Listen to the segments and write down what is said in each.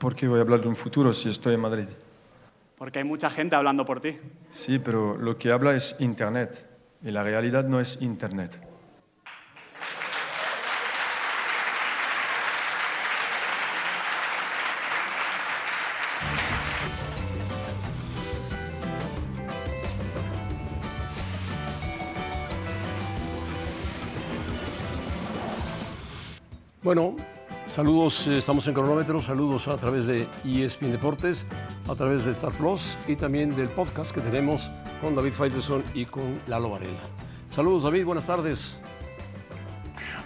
¿Por qué voy a hablar de un futuro si estoy en Madrid? Porque hay mucha gente hablando por ti. Sí, pero lo que habla es Internet y la realidad no es Internet. Bueno, saludos, eh, estamos en cronómetro, saludos a través de ESPN Deportes, a través de Star Plus y también del podcast que tenemos con David Faitelson y con Lalo Varela. Saludos David, buenas tardes.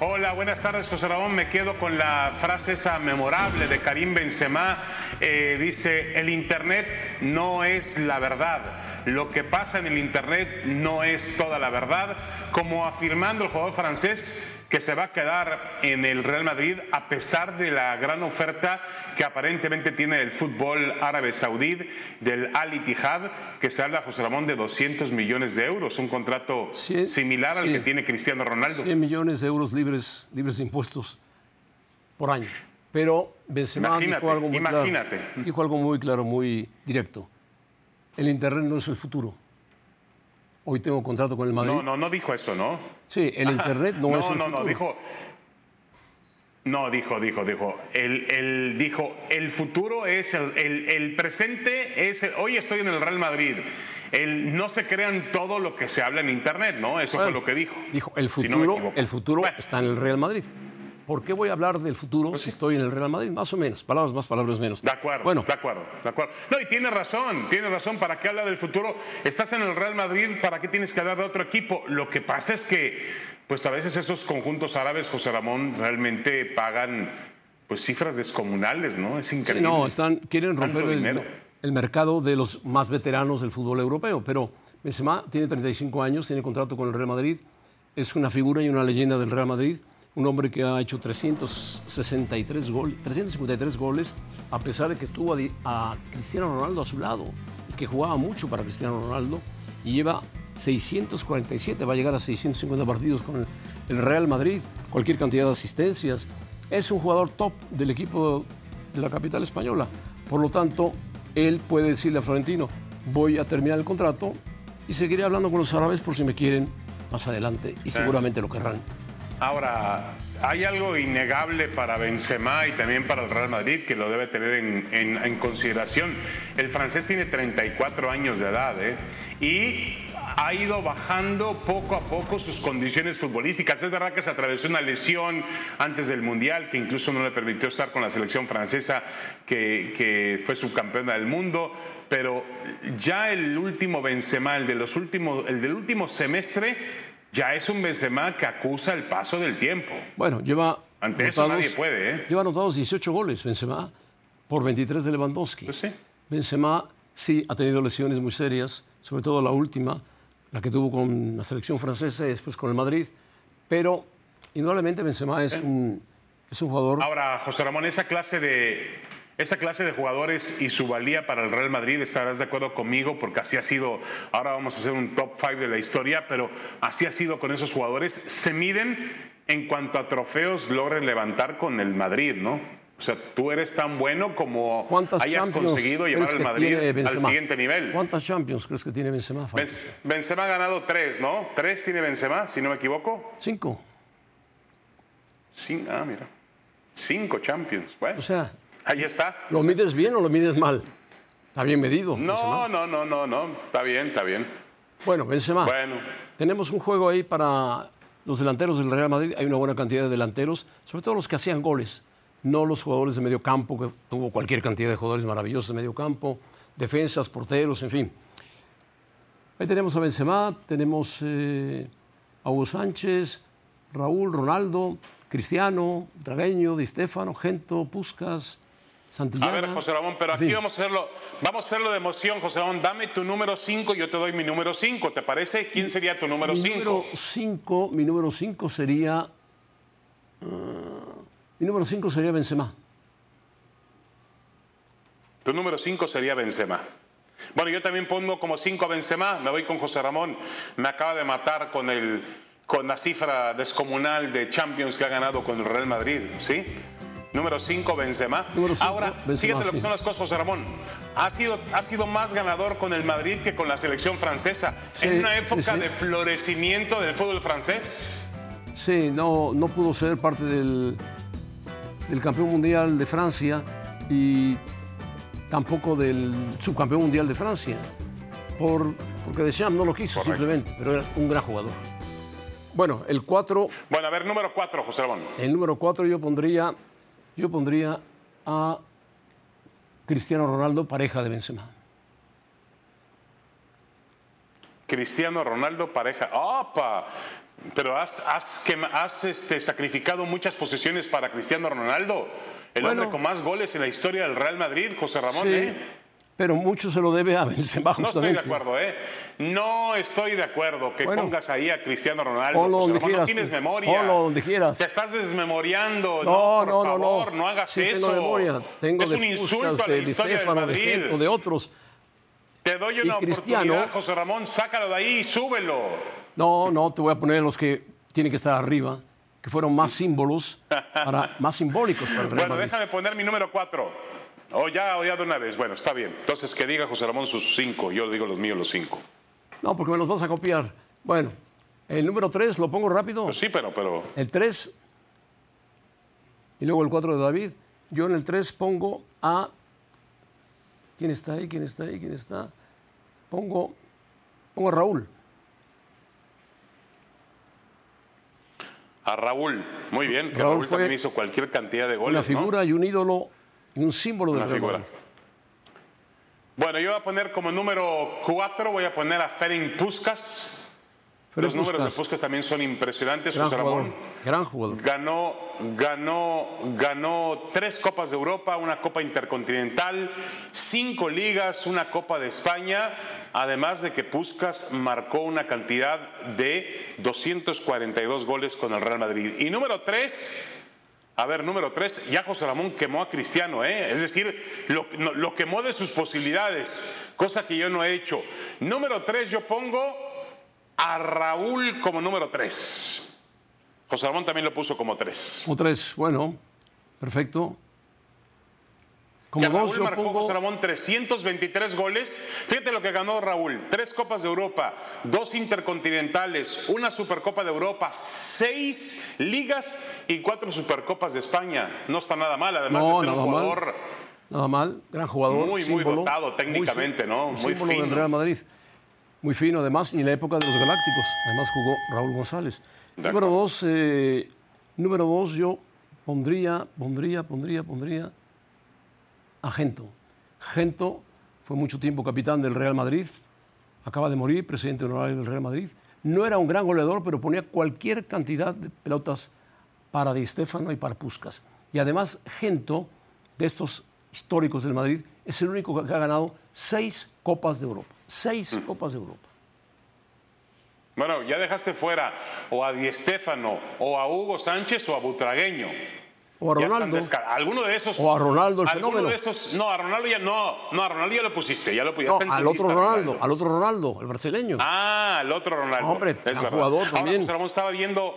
Hola, buenas tardes, José Ramón. Me quedo con la frase esa memorable de Karim Benzema. Eh, dice, el Internet no es la verdad. Lo que pasa en el Internet no es toda la verdad. Como afirmando el jugador francés, que se va a quedar en el Real Madrid a pesar de la gran oferta que aparentemente tiene el fútbol árabe saudí del Al Ittihad, que se habla, José Ramón, de 200 millones de euros, un contrato Sí, similar al sí. que tiene Cristiano Ronaldo. 100 millones de euros libres, libres de impuestos por año. Pero Benzema Imagínate, dijo algo muy imagínate. claro. Dijo algo muy claro, muy directo. El Internet no es el futuro. Hoy tengo contrato con el Madrid. No, no, no dijo eso, ¿no? Sí, el Internet no, no, es el no, futuro. no, dijo. No, dijo, dijo, dijo. El, el- dijo, el futuro es el, el- el presente es el- hoy estoy en el Real Madrid. El, no se crean todo lo que se habla en internet, ¿no? Eso fue lo que dijo. Dijo, el si no futuro, el futuro Bueno, está en el Real Madrid. ¿Por qué voy a hablar del futuro Pues si estoy en el Real Madrid? Más o menos, palabras más, palabras menos. De acuerdo, Bueno, de acuerdo, de acuerdo. No, y tiene razón, tiene razón. ¿Para qué habla del futuro? Estás en el Real Madrid, ¿para qué tienes que hablar de otro equipo? Lo que pasa es que, pues a veces esos conjuntos árabes, José Ramón, realmente pagan pues cifras descomunales, ¿no? Es sí, increíble. no, están, quieren romper el mercado de los más veteranos del fútbol europeo. Pero Benzema tiene 35 años, tiene contrato con el Real Madrid, es una figura y una leyenda del Real Madrid, un hombre que ha hecho 363 goles, 353 goles, a pesar de que estuvo a, Cristiano Ronaldo a su lado y que jugaba mucho para Cristiano Ronaldo y lleva 647, va a llegar a 650 partidos con el, el Real Madrid, cualquier cantidad de asistencias. Es un jugador top del equipo de la capital española. Por lo tanto, él puede decirle a Florentino, voy a terminar el contrato y seguiré hablando con los árabes por si me quieren más adelante y seguramente lo querrán. Ahora, hay algo innegable para Benzema y también para el Real Madrid que lo debe tener en, consideración. El francés tiene 34 años de edad ¿eh? y ha ido bajando poco a poco sus condiciones futbolísticas. Es verdad que se atravesó una lesión antes del Mundial que incluso no le permitió estar con la selección francesa que, que fue subcampeona del mundo. Pero ya el último Benzema, el, de los últimos, el del último semestre, ya es un Benzema que acusa el paso del tiempo. Bueno, lleva Ante eso nadie puede, ¿eh? Lleva anotados 18 goles Benzema por 23 de Lewandowski. Pues sí. Benzema sí ha tenido lesiones muy serias, sobre todo la última, la que tuvo con la selección francesa y después con el Madrid, pero indudablemente Benzema es un, es un jugador... Ahora, José Ramón, esa clase de esa clase de jugadores y su valía para el Real Madrid, estarás de acuerdo conmigo, porque así ha sido, ahora vamos a hacer un top 5 de la historia, pero así ha sido con esos jugadores, se miden en cuanto a trofeos logren levantar con el Madrid, ¿no? O sea, tú eres tan bueno como ¿Cuántas hayas Champions conseguido llevar al Madrid al siguiente nivel. ¿Cuántas Champions crees que tiene Benzema? Benz- Benzema ha ganado tres, ¿no? Tres tiene Benzema, si no me equivoco. Cinco. Cin- ah, mira. Cinco Champions. Bueno, O sea, ahí está. ¿lo mides bien o lo mides mal? Está bien medido. No, Benzema. no, no, no, no. Está bien, está bien. Bueno, Benzema. Bueno, Tenemos un juego ahí para los delanteros del Real Madrid. Hay una buena cantidad de delanteros, sobre todo los que hacían goles, no los jugadores de medio campo, que tuvo cualquier cantidad de jugadores maravillosos de medio campo, defensas, porteros, en fin. Ahí tenemos a Benzema, tenemos eh, a Hugo Sánchez, Raúl, Ronaldo, Cristiano, Dragueño, Di Stefano, Gento, Puscas, a ver, José Ramón, pero aquí vamos a hacerlo, vamos a hacerlo de emoción, José Ramón. Dame tu número 5 y yo te doy mi número 5. ¿Te parece? ¿Quién sería tu número Mi 5? número 5, mi número 5 sería. ah, mi número 5 sería Benzema. Tu número 5 sería Benzema. Bueno, yo también pongo como 5 a Benzema, me voy con José Ramón. Me acaba de matar con, el, con la cifra descomunal de Champions que ha ganado con el Real Madrid, ¿sí? Número 5, Benzema. Número cinco, Ahora, Benzema, fíjate lo que sí. son las cosas, José Ramón. Ha sido, ha sido más ganador con el Madrid que con la selección francesa. Sí, en una época sí. de florecimiento del fútbol francés. Sí, no, no pudo ser parte del, del campeón mundial de Francia y tampoco del subcampeón mundial de Francia, por, porque Deschamps no lo quiso Correcto. simplemente, pero era un gran jugador. Bueno, el 4, Bueno, a ver, número 4, José Ramón. el número 4 yo pondría, yo pondría a Cristiano Ronaldo, pareja de Benzema. Cristiano Ronaldo, pareja. ¡Opa! Pero has, has, quema- has, este, sacrificado muchas posiciones para Cristiano Ronaldo. El Bueno. hombre con más goles en la historia del Real Madrid, José Ramón. Sí, ¿eh? Pero mucho se lo debe a Benzema No estoy de justamente. acuerdo, ¿eh? No estoy de acuerdo que Bueno. pongas ahí a Cristiano Ronaldo. Ponlo donde Ramón. no quieras, tienes memoria. Ponlo donde quieras. Te estás desmemoriando. No, No, por no, no, favor, no. no, hagas sí eso. Tengo memoria. Tengo es de un insulto a la de historia del Stefano, de Madrid. Gento, de otros. Te doy una oportunidad, José Ramón. Sácalo de ahí y súbelo. No, no, te voy a poner los que tienen que estar arriba, que fueron más símbolos, para, más simbólicos para el Real Bueno, Madrid. déjame poner mi número 4. O ya, o ya de una vez. Bueno, está bien. Entonces, que diga José Ramón sus cinco. Yo digo los míos, los cinco. No, porque me los vas a copiar. Bueno, el número 3 lo pongo rápido. Pues sí, pero, pero El 3 y luego el 4 de David. Yo en el 3 pongo a... ¿Quién está ahí? ¿Quién está ahí? ¿Quién está? Pongo, pongo a Raúl. a Raúl. Muy bien, que Raúl también hizo cualquier cantidad de goles. Una ¿no? figura y un ídolo un símbolo del. Madrid. Bueno, yo voy a poner como número 4, voy a poner a Ferenc Puskas. Ferenc Los números de Puskas también son impresionantes, gran José jugador. Ramón. Gran jugador. Ganó, ganó, ganó tres Copas de Europa, una Copa Intercontinental, cinco ligas, una Copa de España, además de que Puskas marcó una cantidad de 242 goles con el Real Madrid. Y número tres, a ver, número tres, ya José Ramón quemó a Cristiano, ¿eh? es decir, lo, lo quemó de sus posibilidades, cosa que yo no he hecho. Número tres, yo pongo a Raúl como número tres. José Ramón también lo puso como tres. Como tres, bueno, perfecto. Como Que Raúl marcó pongo... José Ramón 323 goles. Fíjate lo que ganó Raúl. Tres Copas de Europa, dos Intercontinentales, una Supercopa de Europa, seis ligas y cuatro Supercopas de España. No está nada mal, además No, de ser un mal. jugador Nada mal, gran jugador. Muy, muy símbolo, dotado técnicamente, ¿no? Muy del fino. Real Madrid. Muy fino, además, y en la época de los Galácticos. Además jugó Raúl González. De Número acuerdo. dos, eh, número dos, yo pondría, pondría, pondría, pondría a Gento. Gento fue mucho tiempo capitán del Real Madrid. Acaba de morir, presidente honorario del Real Madrid. No era un gran goleador, pero ponía cualquier cantidad de pelotas para Di Stéfano y para Puskas. Y además, Gento, de estos históricos del Madrid, es el único que ha ganado seis Copas de Europa. Seis Mm. Copas de Europa. Bueno, ya dejaste fuera o a Di Stéfano, o a Hugo Sánchez, o a Butragueño. O a Ronaldo. Alguno de esos. O a Ronaldo, el alguno fenómeno. de esos. No, a Ronaldo ya no. No, a Ronaldo ya lo pusiste. Ya lo No, está tu al otro Ronaldo, al otro Ronaldo, el brasileño. Ah, el otro Ronaldo. Hombre, es jugador Ahora, también. José Ramón estaba viendo,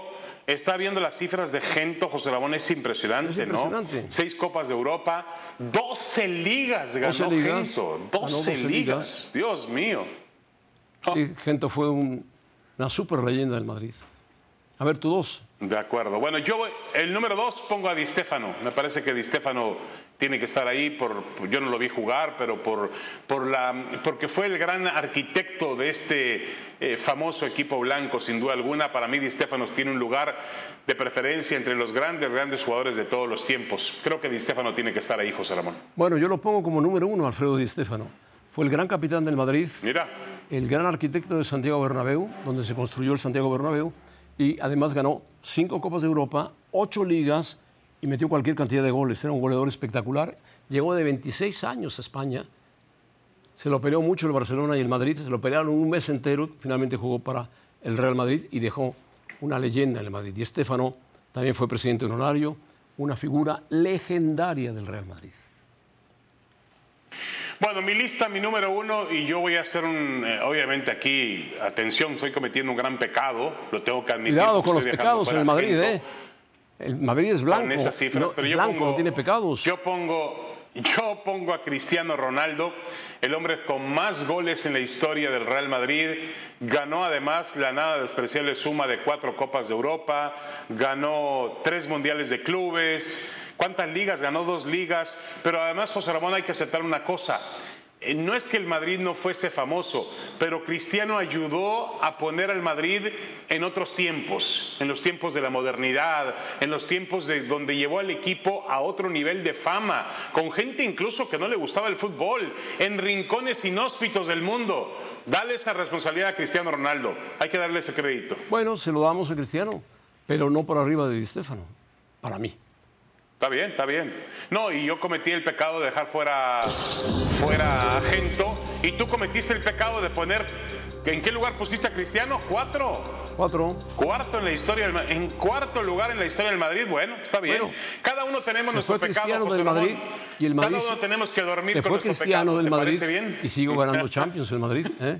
estaba viendo las cifras de Gento, José Ramón, es impresionante, Es impresionante. ¿no? Seis Copas de Europa, 12 ligas ganó 12 ligas. Gento. Ganó 12, 12 ligas. Dios mío. Sí, Gento fue un- una super leyenda del Madrid. A ver, tú dos. De acuerdo. Bueno, yo el número dos pongo a Di Stefano. Me parece que Di Stefano tiene que estar ahí por, yo no lo vi jugar, pero por, por la, porque fue el gran arquitecto de este eh, famoso equipo blanco, sin duda alguna. Para mí Di Stefano tiene un lugar de preferencia entre los grandes, grandes jugadores de todos los tiempos. Creo que Di Stefano tiene que estar ahí, José Ramón. Bueno, yo lo pongo como número uno, Alfredo Di Stéfano. Fue el gran capitán del Madrid, Mira, el gran arquitecto de Santiago Bernabéu, donde se construyó el Santiago Bernabéu, y además ganó cinco Copas de Europa, ocho ligas y metió cualquier cantidad de goles. Era un goleador espectacular. Llegó de 26 años a España. Se lo peleó mucho el Barcelona y el Madrid. Se lo pelearon un mes entero. Finalmente jugó para el Real Madrid y dejó una leyenda en el Madrid. Y Estefano también fue presidente honorario, una figura legendaria del Real Madrid. Bueno, mi lista, mi número uno, y yo voy a hacer un, eh, obviamente aquí, atención, estoy cometiendo un gran pecado, lo tengo que admitir. Cuidado con los pecados en el Madrid. ¿eh? El Madrid es blanco. con esas cifras, no, pero yo blanco, pongo, no tiene pecados. Yo pongo, yo pongo a Cristiano Ronaldo, el hombre con más goles en la historia del Real Madrid. Ganó además la nada despreciable suma de cuatro Copas de Europa, ganó tres Mundiales de Clubes. ¿Cuántas ligas? Ganó dos ligas. Pero además, José Ramón, hay que aceptar una cosa. Eh, No es que el Madrid no fuese famoso, pero Cristiano ayudó a poner al Madrid en otros tiempos, en los tiempos de la modernidad, en los tiempos de donde llevó al equipo a otro nivel de fama, con gente incluso que no le gustaba el fútbol, en rincones inhóspitos del mundo. Dale esa responsabilidad a Cristiano Ronaldo. Hay que darle ese crédito. Bueno, se lo damos a Cristiano, pero no por arriba de Di para mí. Está bien, está bien. No, y yo cometí el pecado de dejar fuera, fuera a Gento, y tú cometiste el pecado de poner. ¿En qué lugar pusiste a Cristiano? Cuatro. Cuatro. Cuarto en la historia del en cuarto lugar en la historia del Madrid. Bueno, está bien. Bueno, Cada uno tenemos nuestro fue pecado. Cristiano José del. Madrid y el Madrid. Cada uno tenemos que dormir se con fue nuestro Cristiano pecado. del ¿Te Madrid parece bien? y sigo ganando Champions el Madrid. ¿eh?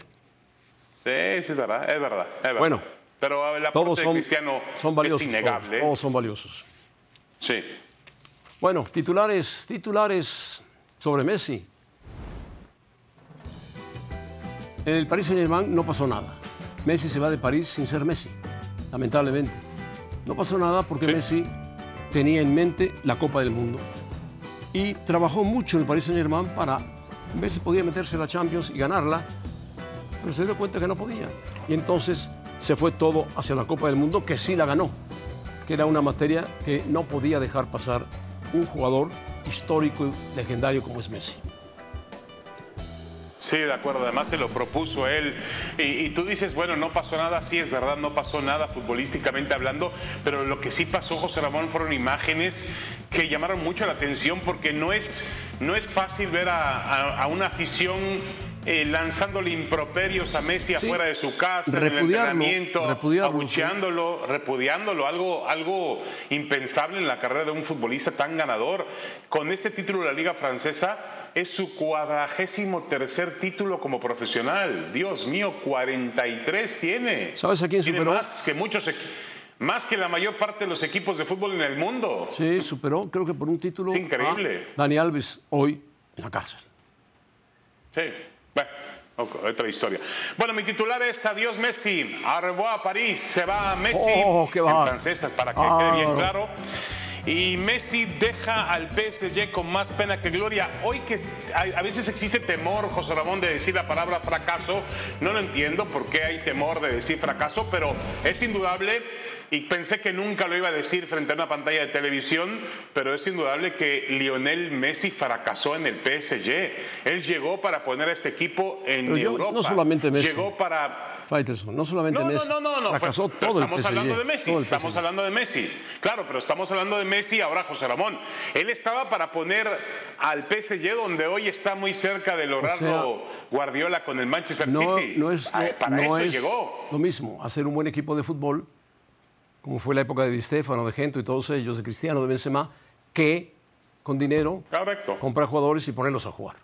Sí, sí, es verdad, es verdad, es verdad. Bueno, pero el aporte Todos de son, Cristiano son valiosos. es innegable. Todos, todos son valiosos. Sí. Bueno, titulares, titulares sobre Messi. En el Paris Saint-Germain no pasó nada. Messi se va de París sin ser Messi, lamentablemente. No pasó nada porque Messi tenía en mente la Copa del Mundo y trabajó mucho en el Paris Saint-Germain para ver si podía meterse a la Champions y ganarla, pero se dio cuenta que no podía. Y entonces se fue todo hacia la Copa del Mundo, que sí la ganó, que era una materia que no podía dejar pasar un jugador histórico y legendario como es Messi. Sí, de acuerdo. Además se lo propuso él. Y, tú dices, bueno, no pasó nada. Sí, es verdad, no pasó nada futbolísticamente hablando. Pero lo que sí pasó, José Ramón, fueron imágenes que llamaron mucho la atención porque no es, no es fácil ver a, a- a una afición eh, lanzándole improperios a Messi afuera de su casa, en el repudiarlo, entrenamiento, repudiarlo, abucheándolo, repudiándolo, algo, algo impensable en la carrera de un futbolista tan ganador. Con este título de la Liga Francesa es su cuadragésimo tercer título como profesional. Dios mío, 43 tiene. ¿Sabes a quién Tiene superó? más que muchos más que la mayor parte de los equipos de fútbol en el mundo. Sí, superó, creo que por un título. Es increíble. a Dani Alves hoy en la cárcel. Sí, bueno, otra historia. Bueno, mi titular es Adiós Messi, au revoir París, se va Messi Oh, qué en bárbaro. francés para que quede bien Bárbaro. claro. Y Messi deja al PSG con más pena que gloria. Hoy que a veces existe temor, José Ramón, de decir la palabra fracaso, no lo entiendo por qué hay temor de decir fracaso, pero es indudable y pensé que nunca lo iba a decir frente a una pantalla de televisión, pero es indudable que Lionel Messi fracasó en el PSG. Él llegó para poner a este equipo en yo- Europa. no solamente Messi. Llegó para Faitelson, no solamente no, Messi. no, no, no, no. Fracasó pero todo el estamos hablando de Messi. Estamos hablando de Messi. Claro, pero estamos hablando de Messi ahora, José Ramón. Él estaba para poner al PSG donde hoy está muy cerca de lograrlo Guardiola con el Manchester No, City. no es, Ah, no- para eso es llegó. lo mismo hacer un buen equipo de fútbol, como fue la época de Di Stefano, de Gento y todos ellos, de Cristiano, de Benzema, que con dinero Correcto. comprar jugadores y ponerlos a jugar.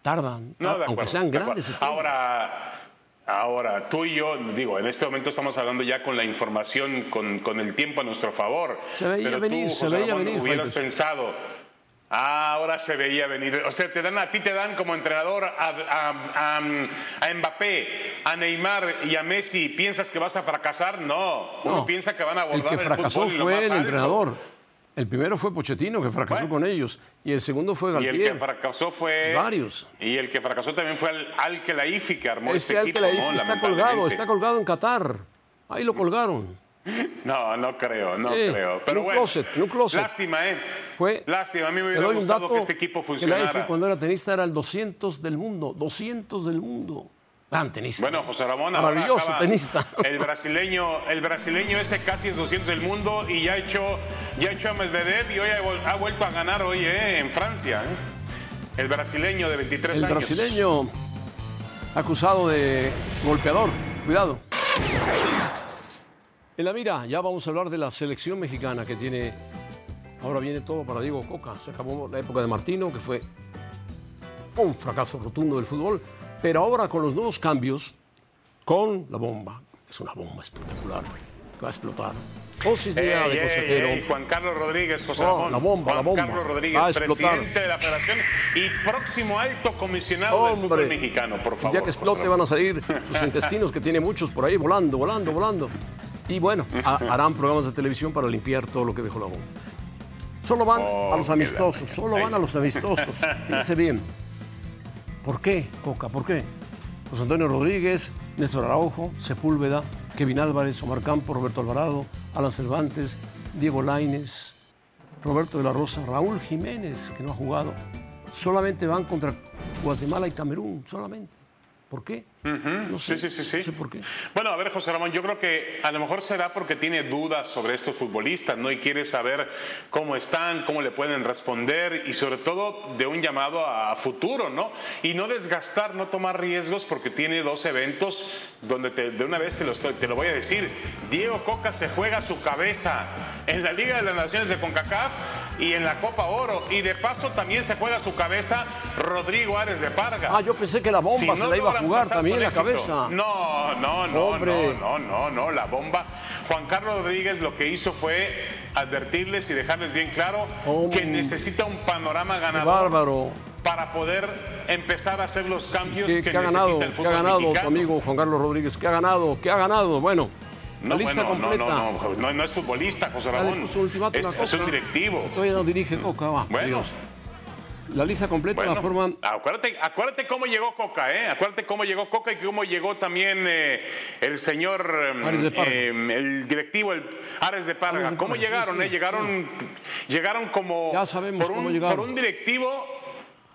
Tardan, No, tar- de aunque sean grandes. Ahora, ahora, tú y yo, digo, en este momento estamos hablando ya con la información, con, con el tiempo a nuestro favor. Se veía Pero venir, tú, se José veía Ramón, venir, Hubieras Faitelson. pensado. Ah, ahora se veía venir. O sea, te dan, a ti te dan como entrenador a, a- a- a Mbappé, a Neymar y a Messi. ¿Piensas que vas a fracasar? No. Uno No, piensa que van a el abordar que el, fracasó fútbol en lo fue más el alto. El primero fue Pochettino, que fracasó Bueno. con ellos. Y el segundo fue Y el que Galtier. fracasó fue. Varios. Y el que fracasó también fue al, al Kelaifi, que armó Ese este al equipo. que la ¿no? está colgado, está colgado en Qatar. Ahí lo colgaron. No, no creo, no Eh, creo. Pero un bueno, closet, un closet. lástima, ¿eh? Fue- Lástima, a mí me hubiera gustado que este equipo funcionara. AF cuando era tenista era el 200 del mundo. 200 del mundo. Gran tenista. Bueno, José Ramón, Maravilloso tenista. El brasileño, el brasileño ese casi es 200 del mundo y ya ha hecho, ya ha hecho a Medvedev y hoy ha, vuelto a ganar hoy eh, en Francia. ¿eh? El brasileño de 23 El años. brasileño acusado de golpeador. Cuidado. En la mira, ya vamos a hablar de la selección mexicana que tiene. Ahora viene todo para Diego Coca. Se acabó la época de Martino, que fue un fracaso rotundo del fútbol. Pero ahora con los nuevos cambios, con la bomba, es una bomba espectacular. va a explotar. Dosis de, Ey, de ey, ey, Juan Carlos Rodríguez, José Oh, la bomba, Juan la bomba. Carlos Va Rodríguez, a presidente de la Federación y próximo alto comisionado del Hombre, fútbol mexicano, por favor. día que explote van a salir sus intestinos, que tiene muchos por ahí volando, volando, volando. Y bueno, ha- harán programas de televisión para limpiar todo lo que dejó la bomba. Solo van Oh, a los amistosos, solo van a los amistosos. Fíjense bien. ¿Por qué, Coca? ¿Por qué? José Antonio Rodríguez, Néstor Araujo, Sepúlveda, Kevin Álvarez, Omar Campos, Roberto Alvarado, Alan Cervantes, Diego Laines, Roberto de la Rosa, Raúl Jiménez, que no ha jugado. Solamente van contra Guatemala y Camerún, solamente. ¿Por qué? No sé, Sí, sí, sí, sí. no sé por qué. Bueno, a ver, José Ramón, yo creo que a lo mejor será porque tiene dudas sobre estos futbolistas, ¿no? Y quiere saber cómo están, cómo le pueden responder y sobre todo de un llamado a futuro, ¿no? Y no desgastar, no tomar riesgos porque tiene dos eventos donde te- de una vez te lo, estoy- te lo voy a decir. Diego Coca se juega su cabeza en la Liga de las Naciones de CONCACAF y en la Copa Oro. Y de paso también se juega su cabeza Rodrigo Ares de Parga. Ah, yo pensé que la bomba Si se no la iba a jugar también la éxito. cabeza. No, no, no, Hombre. no, no, no, no, la bomba. Juan Carlos Rodríguez lo que hizo fue advertirles y dejarles bien claro Hombre. que necesita un panorama ganador bárbaro. para poder empezar a hacer los cambios ¿Qué, que ha necesita ganado? el ¿Qué fútbol ha ganado tu amigo Juan Carlos Rodríguez? ¿Qué ha ganado? ¿Qué ha ganado? Bueno, No, lista bueno, no, completa. no, no, no, no es futbolista, José Ramón. ultimátum Es, un directivo. Todavía no dirige Coca, va. Bueno. Dios. La lista completa Bueno, la forman acuérdate, acuérdate cómo llegó Coca, ¿eh? Acuérdate cómo llegó Coca y cómo llegó también eh, el señor, eh, Ares de Parga. el directivo, el Ares de Parga. Ares de ¿Cómo llegaron? sí, sí. eh? Llegaron, llegaron como Ya sabemos por, un, cómo llegaron. por un directivo.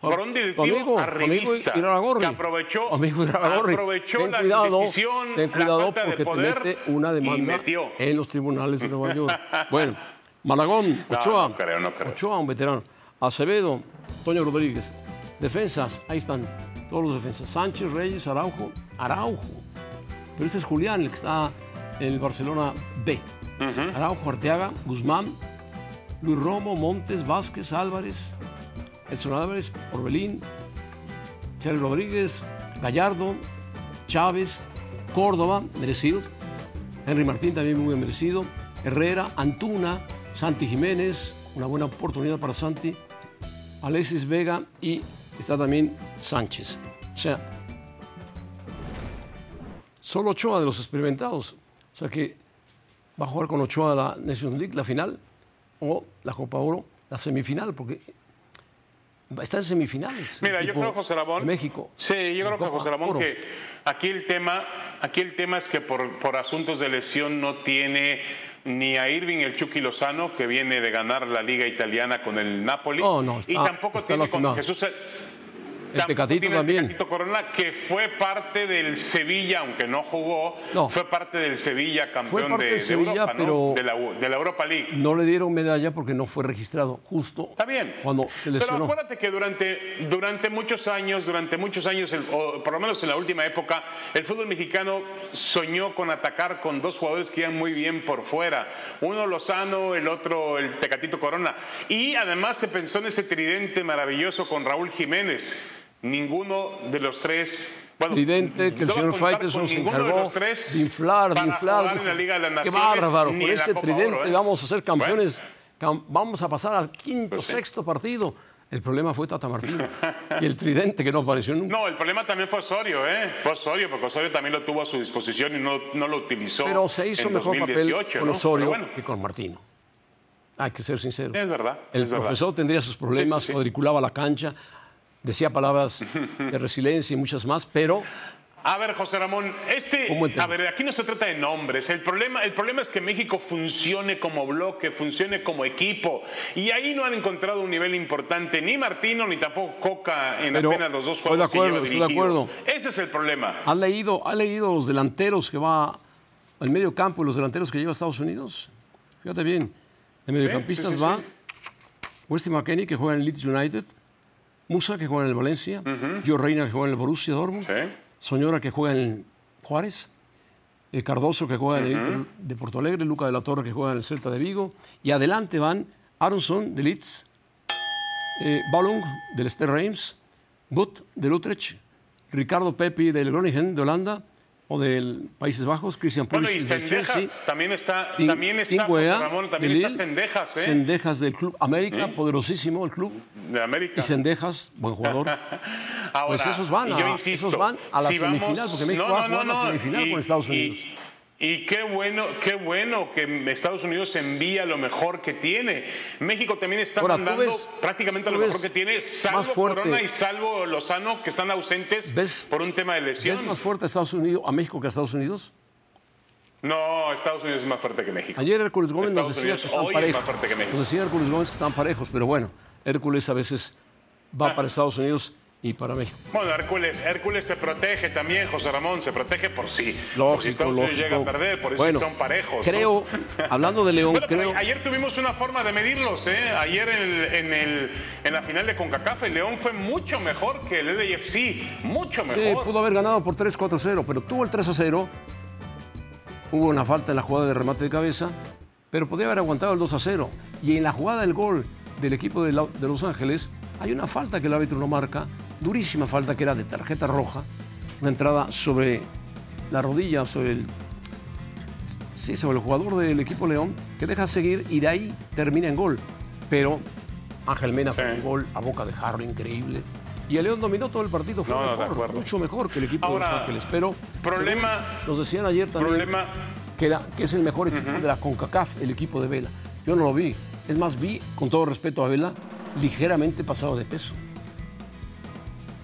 Por un directivo amigo, tu amigo arribista que aprovechó, aprovechó la cuidado, decisión, ten la cuidado de porque poder te mete una demanda metió. en los tribunales de Nueva York. bueno, Malagón, Ochoa, no creo, no creo. Ochoa, un veterano, Acevedo, Toño Rodríguez, defensas, ahí están todos los defensas, Sánchez, Reyes, Araujo, Araujo, pero este es Julián, el que está en el Barcelona B, Araujo, Arteaga, Guzmán, Luis Romo, Montes, Vázquez, Álvarez, Edson Álvarez, Orbelín, Charlie Rodríguez, Gallardo, Chávez, Córdoba, merecido. Henry Martín también muy merecido. Herrera, Antuna, Santi Jiménez, una buena oportunidad para Santi. Alexis Vega y está también Sánchez. O sea, solo Ochoa de los experimentados. O sea que va a jugar con Ochoa la Nations League, la final, o la Copa Oro, la semifinal, porque está en semifinales. Mira, yo creo, José Ramón. México. Sí, yo creo que José Ramón que aquí el tema, aquí el tema es que por, por asuntos de lesión no tiene ni a Irving el Chucky Lozano, que viene de ganar la Liga Italiana con el Napoli. No, no, y está- tampoco está tiene con Jesús. El Tecatito tiene el también. Tecatito Corona, que fue parte del Sevilla, aunque no jugó, No. fue parte del Sevilla campeón parte de, de Sevilla, Europa, ¿no? pero- de, la, de la Europa League. No le dieron medalla porque no fue registrado justo Está bien. cuando se Pero lesionó. acuérdate que durante, durante muchos años, durante muchos años, el- o por lo menos en la última época, el fútbol mexicano soñó con atacar con dos jugadores que iban muy bien por fuera. Uno Lozano, el otro el Tecatito Corona. Y además se pensó en ese tridente maravilloso con Raúl Jiménez. Ninguno de los tres. Bueno, Tridente que el no señor Faitelson se ninguno de encargó los tres de inflar, de inflar. jugar dijo, en la Liga de las Qué bárbaro, con Copa tridente Oro, ¿eh? vamos a ser campeones. Cam- vamos a pasar al quinto, Pues sí. sexto partido. El problema fue Tata Martino y el tridente que no apareció nunca. No, el problema también fue Osorio, ¿eh? Fue Osorio, porque Osorio también lo tuvo a su disposición y no, no lo utilizó. Pero se hizo en mejor 2018, papel con ¿no? Osorio bueno, que con Martino. Hay que ser sincero. es verdad. El es verdad. profesor tendría sus problemas, Sí, sí, sí. cuadriculaba la cancha, decía palabras de resiliencia y muchas más, pero A ver, José Ramón, este, a ver, aquí no se trata de nombres. El problema, el problema es que México funcione como bloque, funcione como equipo. Y ahí no han encontrado un nivel importante ni Martino ni tampoco Coca en Pero apenas los dos estoy de juegos que acuerdo, lleva estoy de acuerdo. Ese es el problema. ¿ha leído, ¿ha leído los delanteros que va al medio campo y los delanteros que lleva a Estados Unidos? Fíjate bien, de mediocampistas sí, sí, va sí. Wesley McKennie, que juega en Leeds United, Musa, que juega en el Valencia, Joe Reina, que juega en el Borussia Dortmund, Sí. Soñora, que juega en Juárez, eh, Cardoso, que juega en el de Porto Alegre, Luca de la Torre, que juega en el Celta de Vigo, y adelante van Aronson, de Leeds, eh, Ballung, del Ster Reims, Gut, del Utrecht, Ricardo Pepi, del Groningen, de Holanda, o del Países Bajos, Christian Bueno, Pulisic y del Sendejas Chelsea. también está, Tin- también está Tinguea, Ramón, también está Lille, Sendejas, ¿eh? Sendejas del Club América, poderosísimo el club. de América. Y Sendejas, buen jugador. Ahora, Pues esos van y a- yo insisto, esos van a la si vamos- semifinal, porque México va a jugar la semifinal con Estados Unidos. Y, qué bueno, qué bueno que Estados Unidos envía lo mejor que tiene. México también está Ahora, mandando ves- prácticamente lo mejor que tiene, salvo más fuerte- Corona y salvo Lozano, que están ausentes ¿Ves- por un tema de lesión. ¿Es más fuerte a Estados Unidos, a México que a Estados Unidos? No, Estados Unidos es más fuerte que México. Ayer Hércules Gómez nos Estados decía Unidos que están hoy es más parejos. fuerte que México. Nos decía Hércules Gómez que están parejos, pero bueno, Hércules a veces va para Estados Unidos y para México. Bueno, Hércules, Hércules se protege también, José Ramón, se protege por sí. por si Lógico, Estados Unidos lógico. llega a perder, por eso Bueno, son parejos. ¿no? Creo, hablando de León, Bueno, creo... ayer tuvimos una forma de medirlos, ¿eh? Ayer en, el- en, el- en la final de CONCACAF, el León fue mucho mejor que el LAFC, mucho Sí, mejor. pudo haber ganado por 3-4-0, pero tuvo el 3-0. Hubo una falta en la jugada de remate de cabeza, pero podía haber aguantado el 2-0. Y en la jugada del gol del equipo de, la- de Los Ángeles, hay una falta que el árbitro no marca, durísima falta que era de tarjeta roja, una entrada sobre la rodilla, sobre el, sí, sobre el jugador del equipo León, que deja seguir y de ahí termina en gol. Pero Ángel Mena fue Sí. un gol a boca de jarro increíble. Y el León dominó todo el partido, fue No, mejor, mucho mejor que el equipo de Los Ángeles. Pero problema- nos decían ayer también problema- que, era- que es el mejor equipo de la CONCACAF, el equipo de Vela. Yo no lo vi. Es más, vi, con todo respeto a Vela, ligeramente pasado de peso.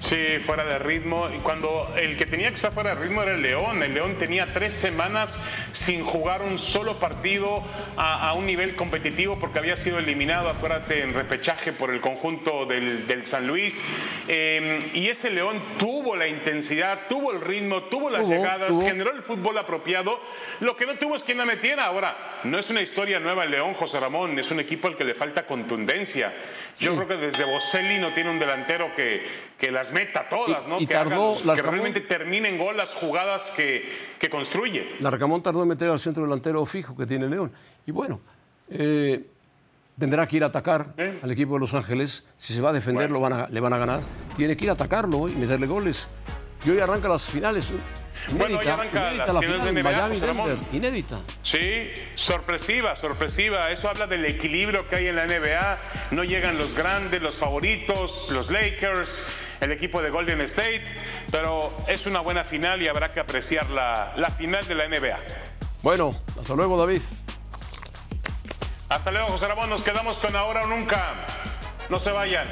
Sí, fuera de ritmo. Y cuando el que tenía que estar fuera de ritmo era el León. El León tenía tres semanas sin jugar un solo partido a, a un nivel competitivo porque había sido eliminado, acuérdate, en repechaje por el conjunto del, del San Luis. Eh, y ese León tuvo la intensidad, tuvo el ritmo, tuvo las llegadas, generó el fútbol apropiado. Lo que no tuvo es quien la metiera. Ahora, no es una historia nueva el León, José Ramón. Es un equipo al que le falta contundencia. Yo Sí. creo que desde Boselli no tiene un delantero que, que las meta todas, Y- ¿no? y que, tardó realmente terminen gol las jugadas que, que construye. Larcamón tardó en meter al centro delantero fijo que tiene León. Y bueno, eh, tendrá que ir a atacar ¿Eh? al equipo de Los Ángeles. Si se va a defender, lo van a- le van a ganar. Tiene que ir a atacarlo y meterle goles. Y hoy arranca las finales. Bueno, hoy Inédita, arranca inédita las la finales final de NBA, Miami, José Ramón. Denver. Inédita. Sí, sorpresiva, sorpresiva. Eso habla del equilibrio que hay en la NBA. No llegan los grandes, los favoritos, los Lakers, el equipo de Golden State, pero es una buena final y habrá que apreciar la, la final de la NBA. Bueno, hasta luego, David. Hasta luego, José Ramón. Nos quedamos con ahora o nunca. No se vayan.